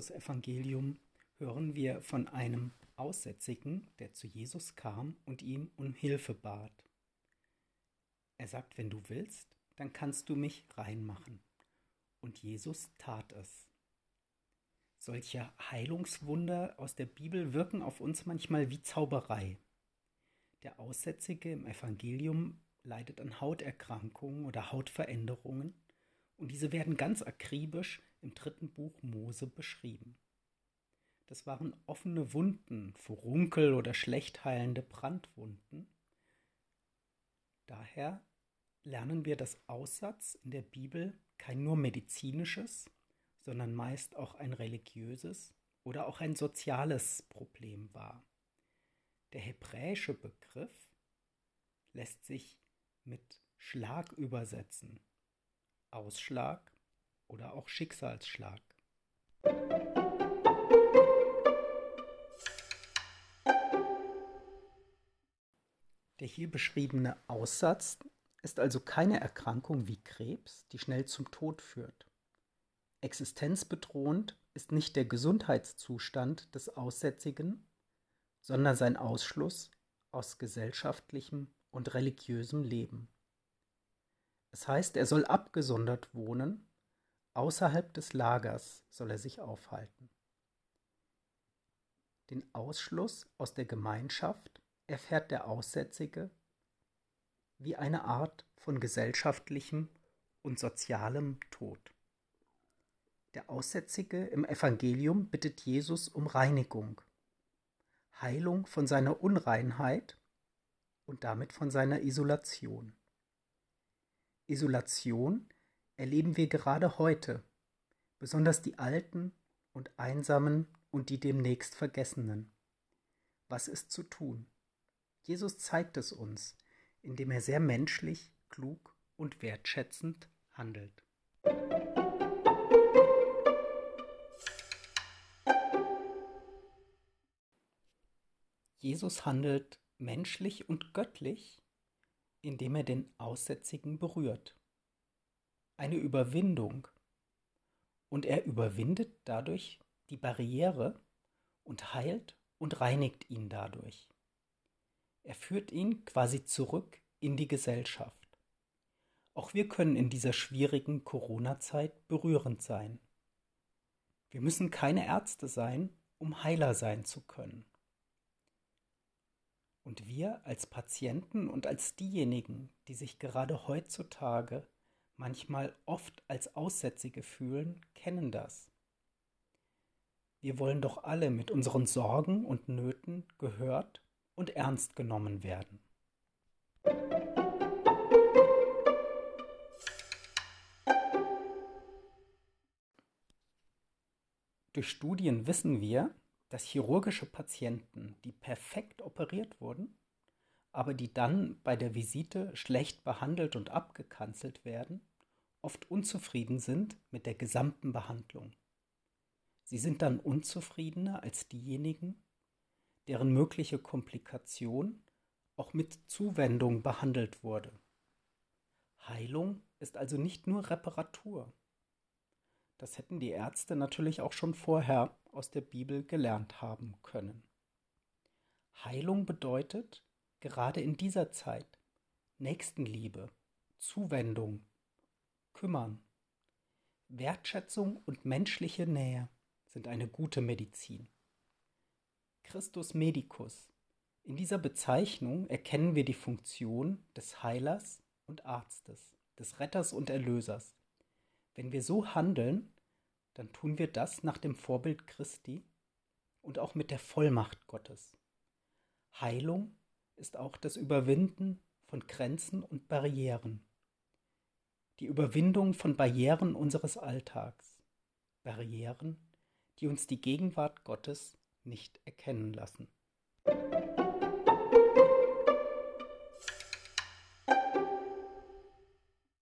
Markus-Evangelium hören wir von einem Aussätzigen, der zu Jesus kam und ihm um Hilfe bat. Er sagt, wenn du willst, dann kannst du mich reinmachen. Und Jesus tat es. Solche Heilungswunder aus der Bibel wirken auf uns manchmal wie Zauberei. Der Aussätzige im Evangelium leidet an Hauterkrankungen oder Hautveränderungen und diese werden ganz akribisch im dritten Buch Mose beschrieben. Das waren offene Wunden, Furunkel oder schlecht heilende Brandwunden. Daher lernen wir, dass Aussatz in der Bibel kein nur medizinisches, sondern meist auch ein religiöses oder auch ein soziales Problem war. Der hebräische Begriff lässt sich mit Schlag übersetzen, Ausschlag oder auch Schicksalsschlag. Der hier beschriebene Aussatz ist also keine Erkrankung wie Krebs, die schnell zum Tod führt. Existenzbedrohend ist nicht der Gesundheitszustand des Aussätzigen, sondern sein Ausschluss aus gesellschaftlichem und religiösem Leben. Es heißt, er soll abgesondert wohnen, außerhalb des Lagers soll er sich aufhalten. Den Ausschluss aus der Gemeinschaft erfährt der Aussätzige wie eine Art von gesellschaftlichem und sozialem Tod. Der Aussätzige im Evangelium bittet Jesus um Reinigung, Heilung von seiner Unreinheit und damit von seiner Isolation. Isolation erleben wir gerade heute, besonders die Alten und Einsamen und die demnächst Vergessenen. Was ist zu tun? Jesus zeigt es uns, indem er sehr menschlich, klug und wertschätzend handelt. Jesus handelt menschlich und göttlich, indem er den Aussätzigen berührt. Eine Überwindung. Und er überwindet dadurch die Barriere und heilt und reinigt ihn dadurch. Er führt ihn quasi zurück in die Gesellschaft. Auch wir können in dieser schwierigen Corona-Zeit berührend sein. Wir müssen keine Ärzte sein, um Heiler sein zu können. Und wir als Patienten und als diejenigen, die sich gerade heutzutage manchmal oft als Aussätzige fühlen, kennen das. Wir wollen doch alle mit unseren Sorgen und Nöten gehört und ernst genommen werden. Durch Studien wissen wir, dass chirurgische Patienten, die perfekt operiert wurden, aber die dann bei der Visite schlecht behandelt und abgekanzelt werden, oft unzufrieden sind mit der gesamten Behandlung. Sie sind dann unzufriedener als diejenigen, deren mögliche Komplikation auch mit Zuwendung behandelt wurde. Heilung ist also nicht nur Reparatur. Das hätten die Ärzte natürlich auch schon vorher aus der Bibel gelernt haben können. Heilung bedeutet, gerade in dieser Zeit, Nächstenliebe, Zuwendung, Kümmern. Wertschätzung und menschliche Nähe sind eine gute Medizin. Christus Medicus. In dieser Bezeichnung erkennen wir die Funktion des Heilers und Arztes, des Retters und Erlösers. Wenn wir so handeln, dann tun wir das nach dem Vorbild Christi und auch mit der Vollmacht Gottes. Heilung ist auch das Überwinden von Grenzen und Barrieren. Die Überwindung von Barrieren unseres Alltags. Barrieren, die uns die Gegenwart Gottes nicht erkennen lassen.